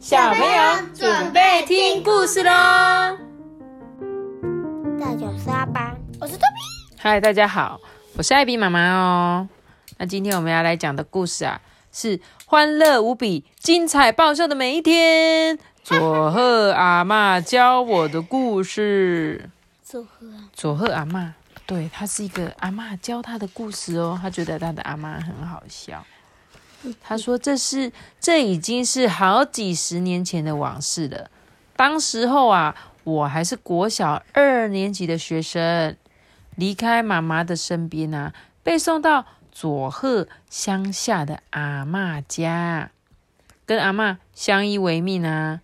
小朋友准备听故事喽！大家是阿爸，我是托比。嗨，大家好，我是艾比妈妈哦。那今天我们要来讲的故事啊，是欢乐无比、精彩爆笑的每一天。佐贺阿妈教我的故事。佐贺，佐贺阿妈，对，她是一个阿妈教她的故事哦。她觉得她的阿妈很好笑。他说：“这是这已经是好几十年前的往事了。当时候啊，我还是国小二年级的学生，离开妈妈的身边啊，被送到佐贺乡下的阿妈家，跟阿妈相依为命啊。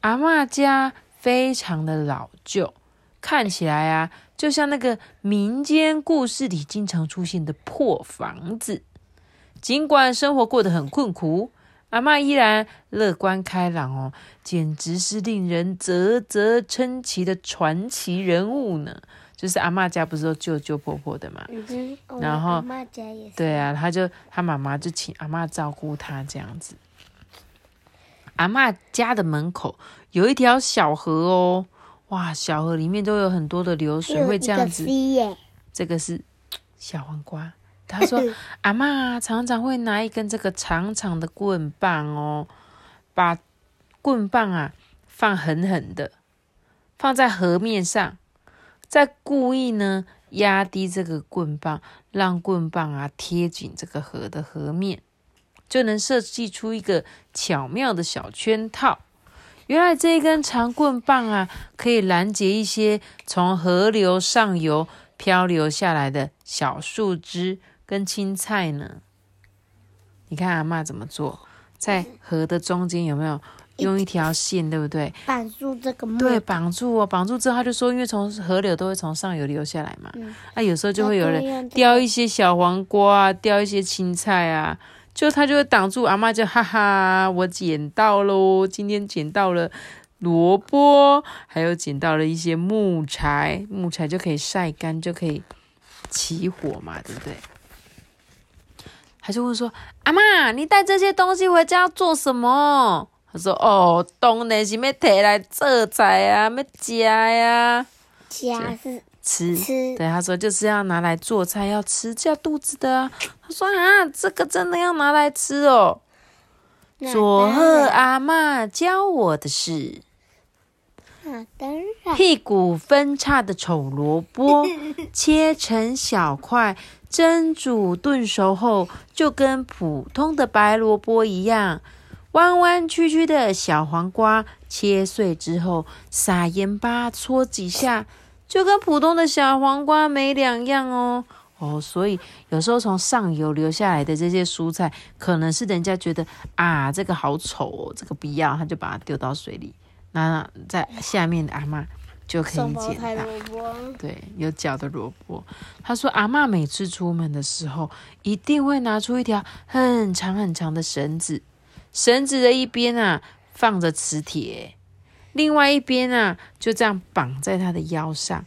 阿妈家非常的老旧，看起来啊，就像那个民间故事里经常出现的破房子。”尽管生活过得很困苦，阿妈依然乐观开朗哦，简直是令人啧啧称奇的传奇人物呢。就是阿妈家不是都舅舅婆婆的嘛，然后。对啊，他就他妈妈就请阿妈照顾他这样子。阿妈家的门口有一条小河哦，哇，小河里面都有很多的流水，会这样子。这个是小黄瓜。他说：“阿妈常常会拿一根这个长长的棍棒哦，把棍棒啊放狠狠的放在河面上，再故意呢压低这个棍棒，让棍棒啊贴紧这个河的河面，就能设计出一个巧妙的小圈套。原来这一根长棍棒啊，可以拦截一些从河流上游漂流下来的小树枝。”跟青菜呢？你看阿妈怎么做？在河的中间有没有用一条线，对不对？绑住这个木。对，绑住哦，绑住之后他就说，因为从河流都会从上游流下来嘛，啊，有时候就会有人叼一些小黄瓜啊，叼一些青菜啊，就他就会挡住。阿妈就哈哈，我捡到喽！今天捡到了萝卜，还有捡到了一些木材，木材就可以晒干，就可以起火嘛，对不对？他就问说：“阿妈，你带这些东西回家要做什么？”他说：“哦，当然是要摕来做菜啊，要吃呀。加是吃吃。对，他说就是要拿来做菜，要吃，叫肚子的。他说啊，这个真的要拿来吃哦。佐贺阿妈教我的是，屁股分叉的丑萝卜，切成小块。”蒸煮炖熟后，就跟普通的白萝卜一样。弯弯曲曲的小黄瓜，切碎之后撒盐巴搓几下，就跟普通的小黄瓜没两样哦。哦，所以有时候从上游流下来的这些蔬菜，可能是人家觉得啊，这个好丑哦，这个不要，他就把它丢到水里。那在下面的阿妈。就可以捡到，对，有脚的萝卜。他说，阿妈每次出门的时候，一定会拿出一条很长很长的绳子，绳子的一边啊放着磁铁，另外一边啊就这样绑在他的腰上，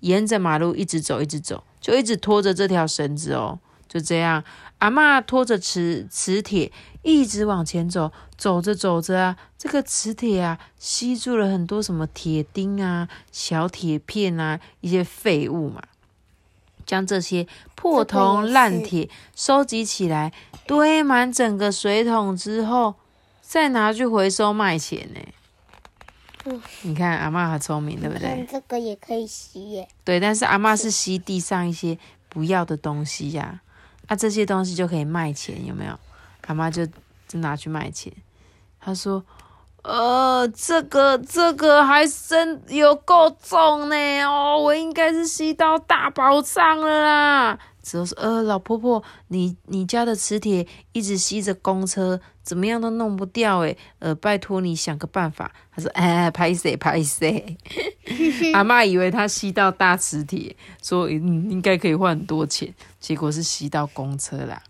沿着马路一直走，一直走，就一直拖着这条绳子哦，就这样。阿妈拖着磁磁铁一直往前走，走着走着啊，这个磁铁啊吸住了很多什么铁钉啊、小铁片啊一些废物嘛，将这些破铜烂铁收集起来，堆满整个水桶之后，再拿去回收卖钱呢。你看阿妈很聪明，对不对？这个也可以吸耶。对，但是阿妈是吸地上一些不要的东西呀。啊这些东西就可以卖钱，有没有？阿妈就就拿去卖钱。他说：“呃，这个这个还真有够重呢哦，我应该是吸到大宝藏了啦。”之后说：“呃，老婆婆，你你家的磁铁一直吸着公车，怎么样都弄不掉诶。呃，拜托你想个办法。”他说：“哎，拍谁拍谁。”阿妈以为他吸到大磁铁，说应该可以换很多钱，结果是吸到公车啦。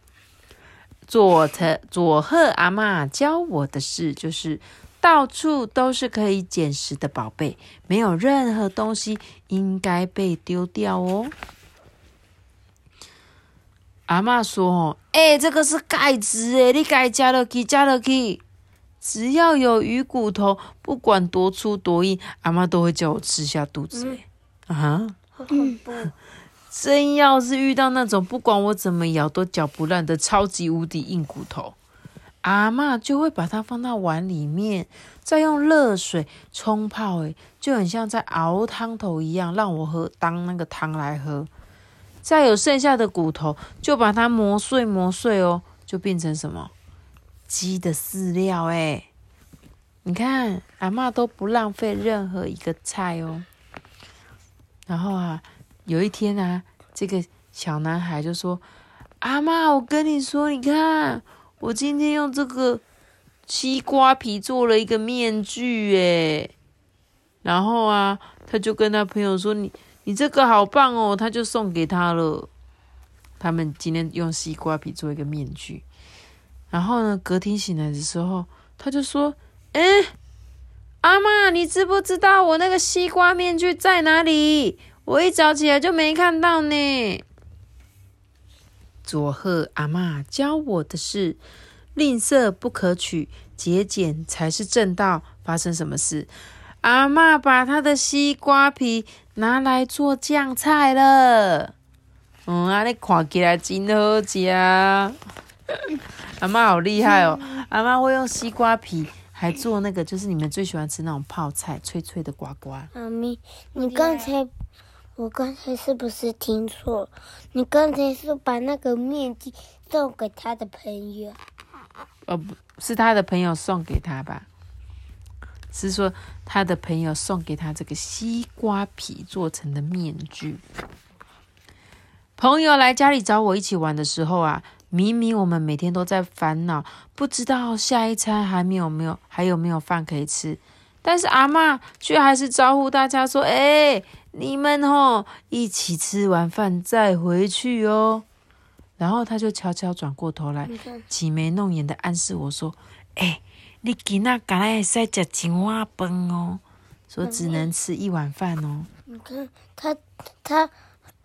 佐特佐贺阿妈教我的事就是，到处都是可以捡拾的宝贝，没有任何东西应该被丢掉哦。阿妈说：“哦，哎，这个是盖子哎，你该加了去，加了去。”只要有鱼骨头，不管多粗多硬，阿妈都会叫我吃下肚子、欸。啊，好恐怖！真要是遇到那种不管我怎么咬都嚼不烂的超级无敌硬骨头，阿妈就会把它放到碗里面，再用热水冲泡，诶，就很像在熬汤头一样，让我喝当那个汤来喝。再有剩下的骨头，就把它磨碎磨碎哦，就变成什么鸡的饲料诶。你看阿妈都不浪费任何一个菜哦。然后啊，有一天啊，这个小男孩就说：“阿妈，我跟你说，你看我今天用这个西瓜皮做了一个面具，诶。然后啊，他就跟他朋友说：“你。”你这个好棒哦，他就送给他了。他们今天用西瓜皮做一个面具，然后呢，隔天醒来的时候，他就说：“哎，阿妈，你知不知道我那个西瓜面具在哪里？我一早起来就没看到呢。”佐贺阿妈教我的是：吝啬不可取，节俭才是正道。发生什么事？阿妈把她的西瓜皮拿来做酱菜了。嗯，啊，你看起来真好吃。阿妈好厉害哦！阿妈会用西瓜皮，还做那个，就是你们最喜欢吃那种泡菜，脆脆的瓜瓜。妈咪，你刚才，我刚才是不是听错？你刚才是把那个面具送给他的朋友？呃，不是他的朋友送给他吧？是说他的朋友送给他这个西瓜皮做成的面具。朋友来家里找我一起玩的时候啊，明明我们每天都在烦恼，不知道下一餐还没有没有还有没有饭可以吃，但是阿妈却还是招呼大家说：“哎，你们哦，一起吃完饭再回去哦。”然后他就悄悄转过头来，挤眉弄眼的暗示我说：“哎。”你今仔敢会使食一碗饭哦，说只能吃一碗饭哦。你看他，他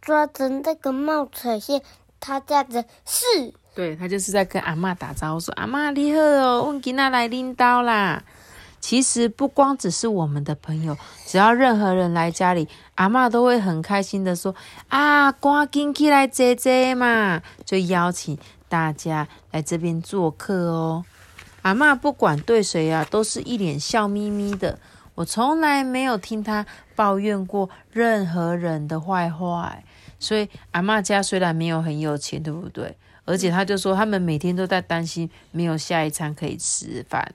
抓着那个冒彩线，他这样子是。对他就是在跟阿妈打招呼，说阿妈你好哦，我今仔来领导啦。其实不光只是我们的朋友，只要任何人来家里，阿妈都会很开心的说啊，赶紧起来坐坐嘛，就邀请大家来这边做客哦。阿妈不管对谁啊，都是一脸笑眯眯的。我从来没有听她抱怨过任何人的坏话。所以阿妈家虽然没有很有钱，对不对？而且她就说他们每天都在担心没有下一餐可以吃饭，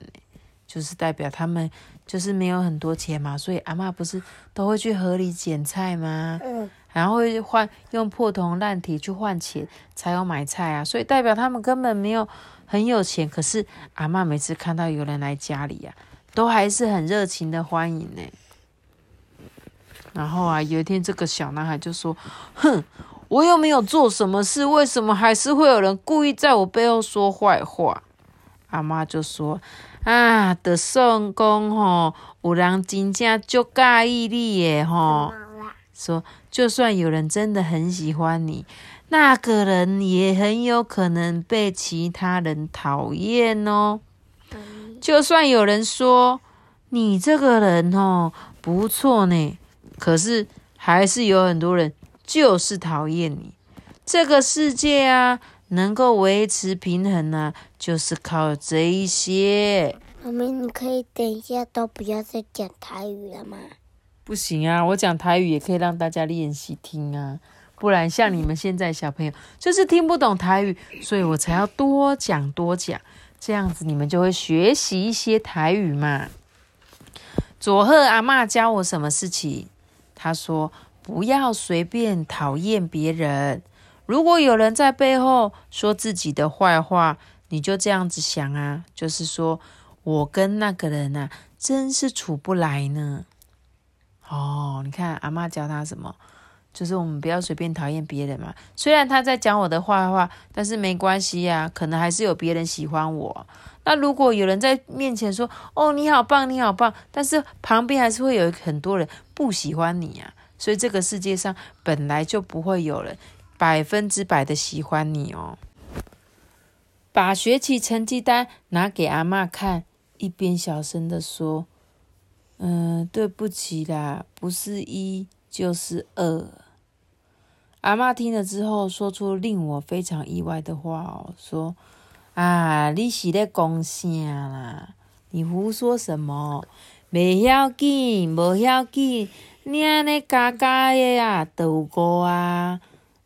就是代表他们就是没有很多钱嘛。所以阿妈不是都会去河里捡菜吗？嗯，然后会换用破铜烂铁去换钱，才有买菜啊。所以代表他们根本没有。很有钱，可是阿妈每次看到有人来家里呀，都还是很热情的欢迎呢。然后啊，有一天这个小男孩就说：“哼，我又没有做什么事，为什么还是会有人故意在我背后说坏话？”阿妈就说：“啊，的宋公吼，有人真正就介意你耶吼，说就算有人真的很喜欢你。”那个人也很有可能被其他人讨厌哦。就算有人说你这个人哦不错呢，可是还是有很多人就是讨厌你。这个世界啊，能够维持平衡呢，就是靠这一些。妈咪，你可以等一下都不要再讲台语了吗？不行啊，我讲台语也可以让大家练习听啊。不然像你们现在小朋友就是听不懂台语，所以我才要多讲多讲，这样子你们就会学习一些台语嘛。佐贺阿妈教我什么事情？她说不要随便讨厌别人。如果有人在背后说自己的坏话，你就这样子想啊，就是说我跟那个人啊，真是处不来呢。哦，你看阿妈教他什么？就是我们不要随便讨厌别人嘛。虽然他在讲我的坏话，但是没关系呀，可能还是有别人喜欢我。那如果有人在面前说“哦，你好棒，你好棒”，但是旁边还是会有很多人不喜欢你啊。所以这个世界上本来就不会有人百分之百的喜欢你哦。把学习成绩单拿给阿妈看，一边小声的说：“嗯，对不起啦，不是一就是二。”阿妈听了之后，说出令我非常意外的话哦，说：“啊，你是咧讲啥啦？你胡说什么？袂要紧，无要紧，你安尼加加的呀，都够啊。”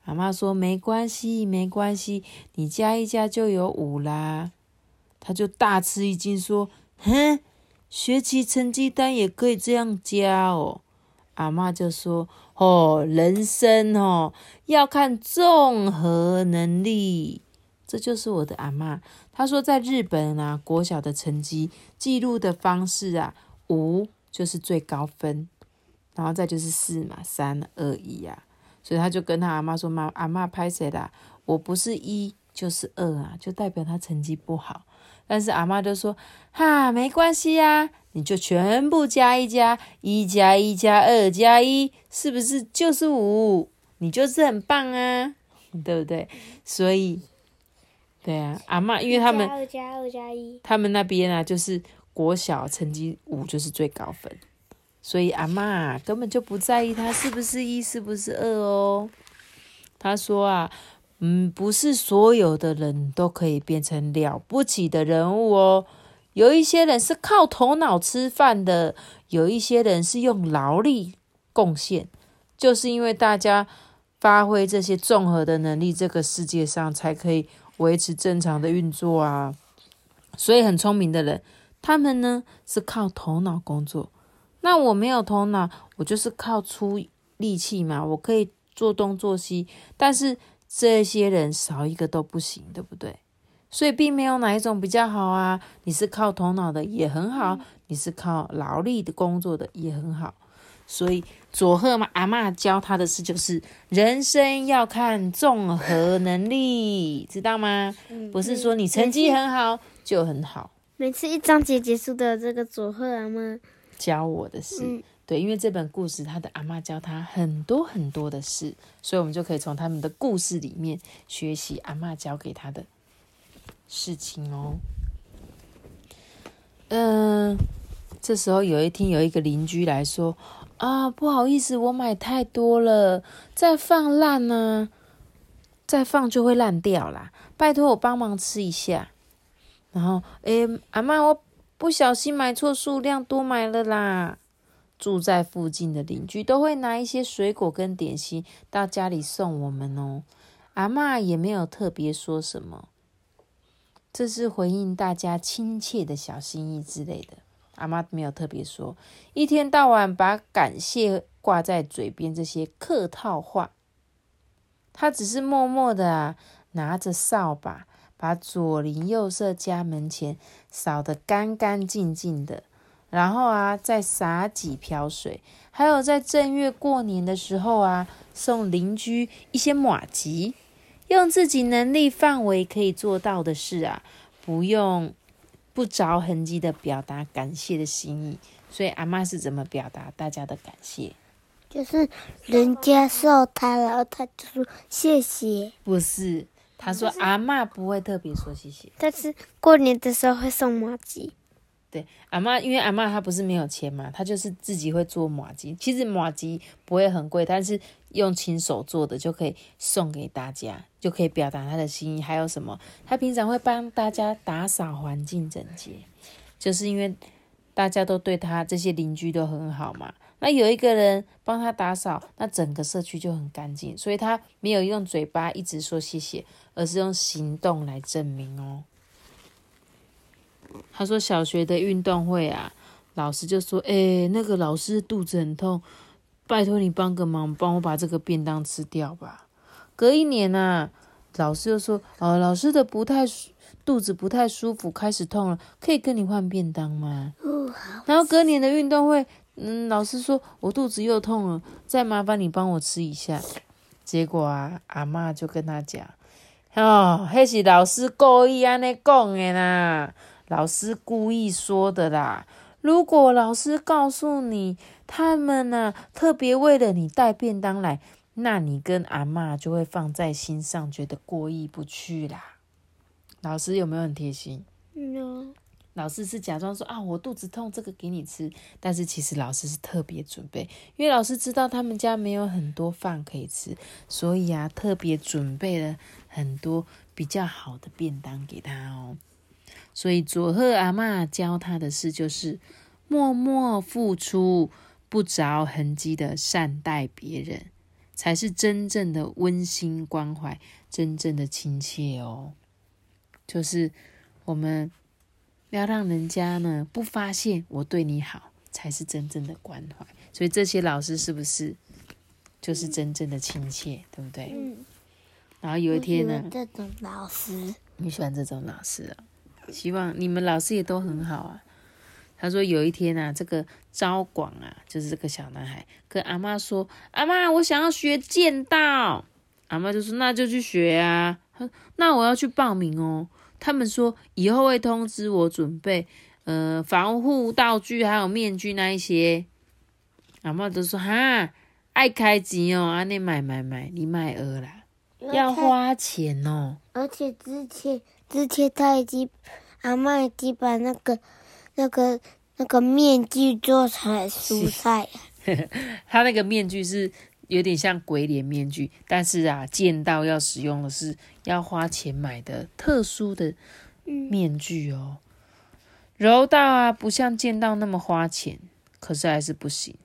阿妈说：“没关系，没关系，你加一加就有五啦。”他就大吃一惊，说：“哼，学期成绩单也可以这样加哦。”阿妈就说：“哦，人生哦要看综合能力。”这就是我的阿妈。她说，在日本啊，国小的成绩记录的方式啊，五就是最高分，然后再就是四嘛，三二一呀。所以他就跟他阿妈说：“妈，阿妈拍谁啦？我不是一就是二啊，就代表他成绩不好。”但是阿妈就说：“哈，没关系呀，你就全部加一加，一加一加二加一，是不是就是五？你就是很棒啊，对不对？所以，对啊，阿妈，因为他们二加二加一，他们那边啊，就是国小成绩五就是最高分。”所以阿妈根本就不在意他是不是一，是不是二哦。他说啊，嗯，不是所有的人都可以变成了不起的人物哦。有一些人是靠头脑吃饭的，有一些人是用劳力贡献。就是因为大家发挥这些综合的能力，这个世界上才可以维持正常的运作啊。所以很聪明的人，他们呢是靠头脑工作。那我没有头脑，我就是靠出力气嘛，我可以做东做西，但是这些人少一个都不行，对不对？所以并没有哪一种比较好啊。你是靠头脑的也很好，你是靠劳力的工作的也很好。所以佐贺嘛，阿妈教他的事就是人生要看综合能力，知道吗？不是说你成绩很好就很好。每次一章节结束的这个佐贺阿妈。教我的事，对，因为这本故事，他的阿妈教他很多很多的事，所以我们就可以从他们的故事里面学习阿妈教给他的事情哦。嗯，这时候有一天有一个邻居来说：“啊，不好意思，我买太多了，再放烂呢，再放就会烂掉啦，拜托我帮忙吃一下。”然后，诶，阿妈我。不小心买错数量，多买了啦！住在附近的邻居都会拿一些水果跟点心到家里送我们哦。阿妈也没有特别说什么，这是回应大家亲切的小心意之类的。阿妈没有特别说，一天到晚把感谢挂在嘴边，这些客套话，他只是默默的啊，拿着扫把。把左邻右舍家门前扫得干干净净的，然后啊，再洒几瓢水，还有在正月过年的时候啊，送邻居一些马吉，用自己能力范围可以做到的事啊，不用不着痕迹的表达感谢的心意。所以阿妈是怎么表达大家的感谢？就是人家送他，然后他就说谢谢。不是。他说：“阿妈不会特别说谢谢，但是过年的时候会送麻吉。对，阿妈，因为阿妈她不是没有钱嘛，她就是自己会做马吉。其实马吉不会很贵，但是用亲手做的就可以送给大家，就可以表达他的心意。还有什么？他平常会帮大家打扫环境整洁，就是因为大家都对他这些邻居都很好嘛。”那有一个人帮他打扫，那整个社区就很干净。所以他没有用嘴巴一直说谢谢，而是用行动来证明哦。他说小学的运动会啊，老师就说：“哎，那个老师肚子很痛，拜托你帮个忙，帮我把这个便当吃掉吧。”隔一年啊，老师又说：“哦，老师的不太肚子不太舒服，开始痛了，可以跟你换便当吗？”然后隔年的运动会。嗯，老师说我肚子又痛了，再麻烦你帮我吃一下。结果啊，阿妈就跟他讲：“哦，那是老师故意安尼讲的啦，老师故意说的啦。如果老师告诉你他们呢，特别为了你带便当来，那你跟阿妈就会放在心上，觉得过意不去啦。老师有没有很贴心？有。老师是假装说啊，我肚子痛，这个给你吃。但是其实老师是特别准备，因为老师知道他们家没有很多饭可以吃，所以啊，特别准备了很多比较好的便当给他哦。所以佐贺阿妈教他的事就是默默付出、不着痕迹的善待别人，才是真正的温馨关怀，真正的亲切哦。就是我们。要让人家呢不发现我对你好，才是真正的关怀。所以这些老师是不是就是真正的亲切，对不对？嗯。然后有一天呢，这种老师，你喜欢这种老师啊？希望你们老师也都很好啊。他说有一天啊，这个招广啊，就是这个小男孩跟阿妈说：“阿妈，我想要学剑道。”阿妈就说：“那就去学啊。”那我要去报名哦。”他们说以后会通知我准备，呃，防护道具还有面具那一些。阿妈都说哈，爱开钱哦，安尼买买买，你买鹅啦，要花钱哦。而且之前之前他已经阿妈已经把那个那个那个面具做成蔬菜。他那个面具是。有点像鬼脸面具，但是啊，剑道要使用的是要花钱买的特殊的面具哦。柔道啊，不像剑道那么花钱，可是还是不行。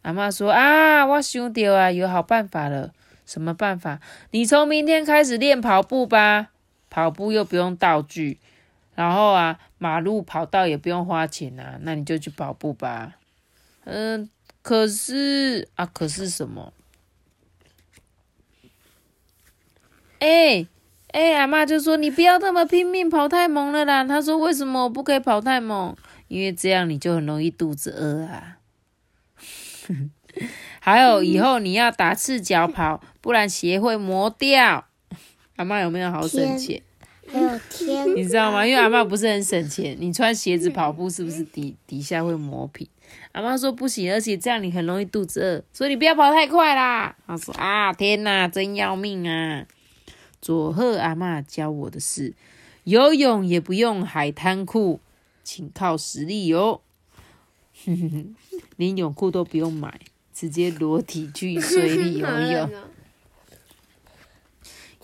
阿妈说啊，我想到啊，有好办法了。什么办法？你从明天开始练跑步吧，跑步又不用道具，然后啊，马路跑道也不用花钱啊，那你就去跑步吧。嗯，可是啊，可是什么？哎哎，阿妈就说你不要那么拼命跑太猛了啦。他说为什么我不可以跑太猛？因为这样你就很容易肚子饿啊。还有以后你要打赤脚跑，不然鞋会磨掉。阿妈有没有好省钱？还有天，你知道吗？因为阿妈不是很省钱，你穿鞋子跑步是不是底底下会磨皮？阿妈说不行，而且这样你很容易肚子饿，所以你不要跑太快啦。他说啊，天哪，真要命啊！佐贺阿妈教我的是，游泳也不用海滩裤，请靠实力哦。连泳裤都不用买，直接裸体去水里游泳。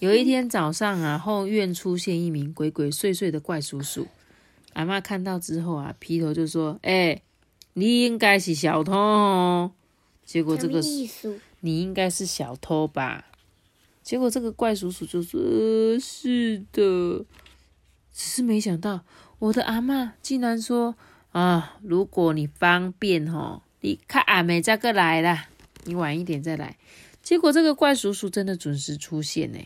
有一天早上啊，后院出现一名鬼鬼祟祟的怪叔叔。阿妈看到之后啊，劈头就说：“哎，你应该是小偷哦。”结果这个你应该是小偷吧？结果这个怪叔叔就说：“是的，只是没想到我的阿妈竟然说啊，如果你方便哦，你看阿妹再个来啦，你晚一点再来。”结果这个怪叔叔真的准时出现呢，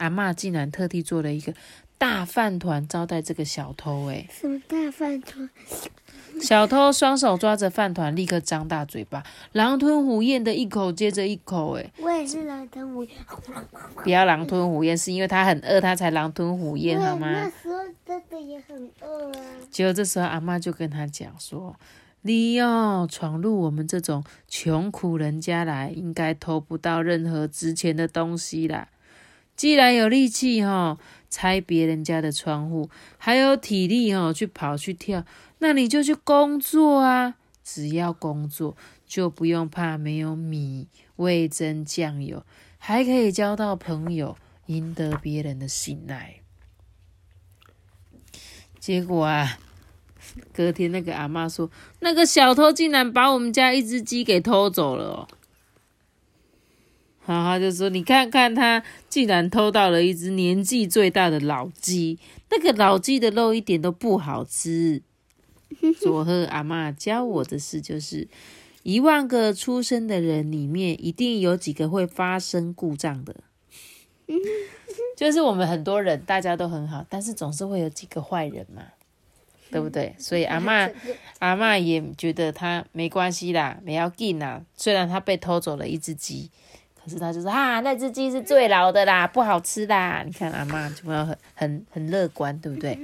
阿妈竟然特地做了一个大饭团招待这个小偷哎，什么大饭团？小偷双手抓着饭团，立刻张大嘴巴，狼吞虎咽的一口接着一口。哎，我也是狼吞虎咽。不要狼吞虎咽，是因为他很饿，他才狼吞虎咽，好吗？那时候真的也很饿啊。结果这时候阿妈就跟他讲说：“你哦，闯入我们这种穷苦人家来，应该偷不到任何值钱的东西啦。既然有力气哈，拆别人家的窗户，还有体力哈，去跑去跳。”那你就去工作啊！只要工作，就不用怕没有米、味增、酱油，还可以交到朋友，赢得别人的信赖。结果啊，隔天那个阿妈说，那个小偷竟然把我们家一只鸡给偷走了。然后就说：“你看看，他竟然偷到了一只年纪最大的老鸡，那个老鸡的肉一点都不好吃。”佐贺阿妈教我的事就是：一万个出生的人里面，一定有几个会发生故障的。就是我们很多人大家都很好，但是总是会有几个坏人嘛，对不对？所以阿妈阿妈也觉得他没关系啦，没要紧啦。虽然他被偷走了一只鸡，可是他就说：哈，那只鸡是最老的啦，不好吃啦。你看阿妈就要很很很乐观，对不对？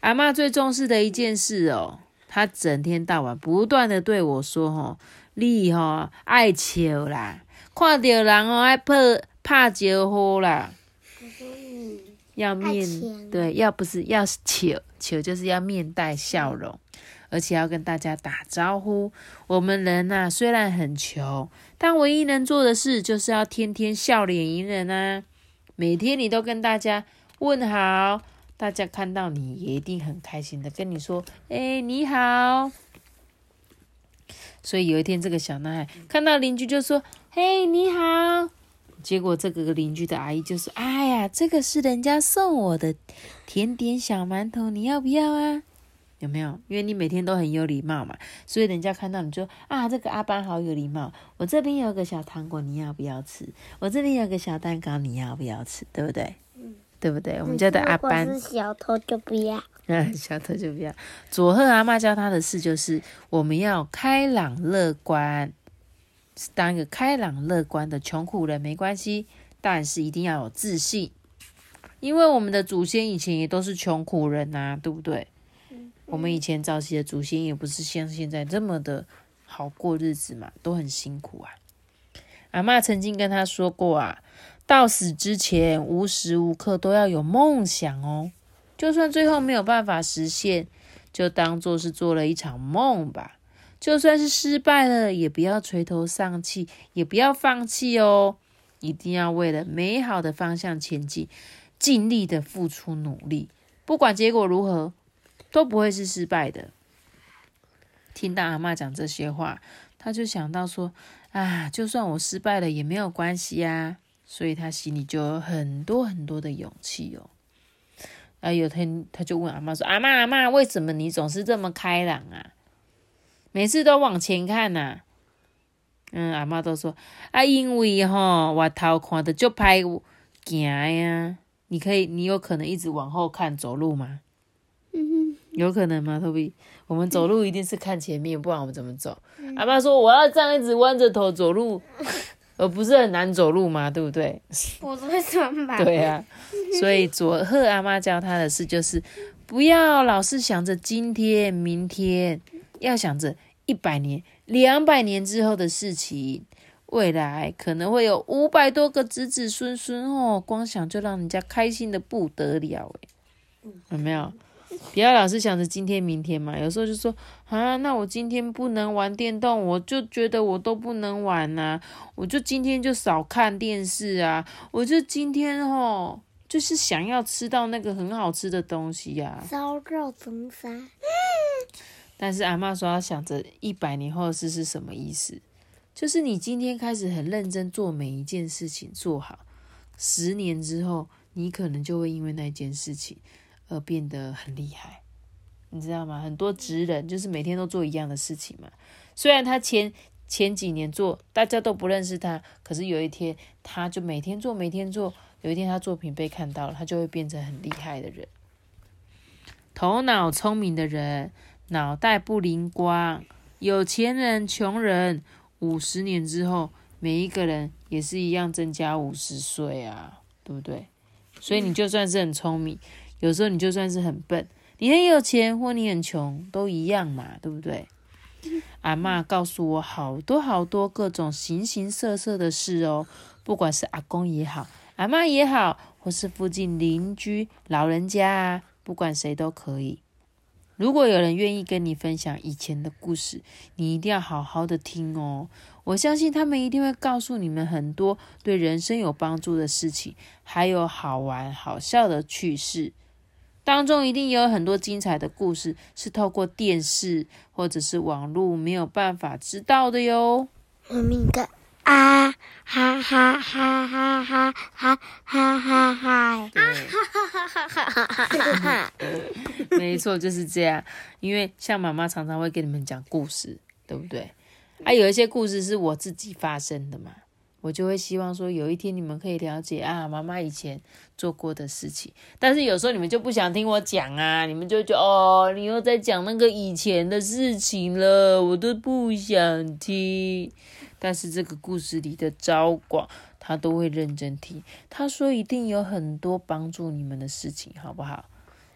阿妈最重视的一件事哦，她整天到晚不断的对我说：“吼，你吼爱笑啦，看到人哦爱拍拍招呼啦。”要面钱对，要不是要求求，就是要面带笑容，而且要跟大家打招呼。我们人呐、虽然很穷，但唯一能做的事就是要天天笑脸迎人啊！每天你都跟大家问好，大家看到你也一定很开心的跟你说：“哎、你好。”所以有一天，这个小男孩看到邻居就说：“嘿，你好。”结果这个邻居的阿姨就说：“哎呀，这个是人家送我的甜点小馒头，你要不要啊？有没有？因为你每天都很有礼貌嘛，所以人家看到你就啊，这个阿班好有礼貌。我这边有个小糖果，你要不要吃？我这边有个小蛋糕，你要不要吃？对不对？对不对？我们家的阿班是小偷就不要。嗯，小偷就不要。佐贺阿妈教他的事就是，我们要开朗乐观，当一个开朗乐观的穷苦人没关系，但是一定要有自信，因为我们的祖先以前也都是穷苦人呐、对不对？我们以前早期的祖先也不是像现在这么的好过日子嘛，都很辛苦啊。阿妈曾经跟他说过啊，到死之前无时无刻都要有梦想哦。就算最后没有办法实现，就当做是做了一场梦吧。就算是失败了，也不要垂头丧气，也不要放弃哦。一定要为了美好的方向前进，尽力的付出努力，不管结果如何，都不会是失败的。听到阿妈讲这些话，他就想到说：啊，就算我失败了也没有关系呀、所以他心里就有很多很多的勇气哦。啊，有天他就问阿妈说：“阿妈阿妈，为什么你总是这么开朗啊？每次都往前看呐、嗯，阿妈都说：“啊，因为吼，我头看的就歹行呀。你可以，你有可能一直往后看走路吗？嗯，有可能吗，托比？我们走路一定是看前面，不然我们怎么走？阿妈说我要这样一直弯着头走路，而不是很难走路嘛？对不对？我都会转吧。对啊，所以佐贺阿妈教他的事就是，不要老是想着今天、明天，要想着一百年、两百年之后的事情。未来可能会有五百多个子子孙孙哦，光想就让人家开心的不得了诶，有没有？不要老是想着今天、明天嘛，有时候就说啊，那我今天不能玩电动，我就觉得我都不能玩呐、我就今天就少看电视啊，我就今天哦，就是想要吃到那个很好吃的东西呀、烧肉中山，但是阿妈说要想着一百年后的事是什么意思？就是你今天开始很认真做每一件事情做好，十年之后你可能就会因为那件事情而变得很厉害，你知道吗？很多职人就是每天都做一样的事情嘛，虽然他前前几年做大家都不认识他，可是有一天他就每天做每天做，有一天他作品被看到了，他就会变成很厉害的人。头脑聪明的人，脑袋不灵光，有钱人、穷人，五十年之后，每一个人也是一样增加五十岁啊，对不对？所以你就算是很聪明，有时候你就算是很笨，你很有钱或你很穷，都一样嘛，对不对？阿嬷告诉我好多好多各种形形色色的事哦，不管是阿公也好，阿嬷也好，或是附近邻居老人家啊，不管谁都可以。如果有人愿意跟你分享以前的故事，你一定要好好的听哦。我相信他们一定会告诉你们很多对人生有帮助的事情，还有好玩好笑的趣事。当中一定也有很多精彩的故事，是透过电视或者是网络没有办法知道的哟。我们的啊哈哈哈哈哈哈哈哈哈，哈哈哈哈哈哈没错，就是这样。因为像妈妈常常会给你们讲故事，对不对？啊，有一些故事是我自己发生的嘛，我就会希望说有一天你们可以了解啊，妈妈以前做过的事情。但是有时候你们就不想听我讲啊，你们就觉得哦，你又在讲那个以前的事情了，我都不想听。但是这个故事里的昭广，他都会认真听。他说一定有很多帮助你们的事情，好不好？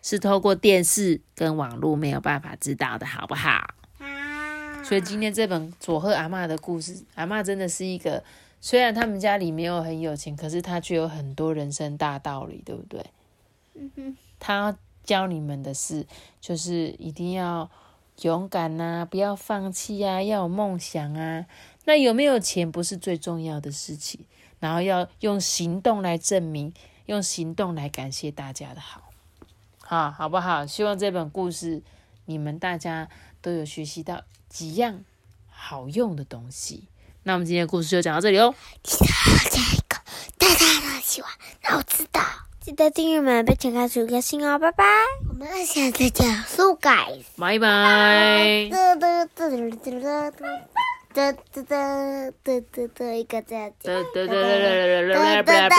是透过电视跟网络没有办法知道的，好不好？所以今天这本佐贺阿嬷的故事，阿嬷真的是一个，虽然他们家里没有很有钱，可是他却有很多人生大道理，对不对？他教你们的是，就是一定要勇敢呐、不要放弃呀、要有梦想啊。那有没有钱不是最重要的事情，然后要用行动来证明，用行动来感谢大家的好，好，好不好？希望这本故事你们大家都有学习到几样好用的东西。那我们今天的故事就讲到这里哦。这个大大的喜欢，那我知道。记得订阅我们，并且开出个星哦，拜拜。我们下次见，So guys。拜拜。嘚嘚嘚嘚嘚嘚嘚嘚嘚嘚嘚嘚一个这样。嘚嘚嘚嘚嘚嘚嘚嘚嘚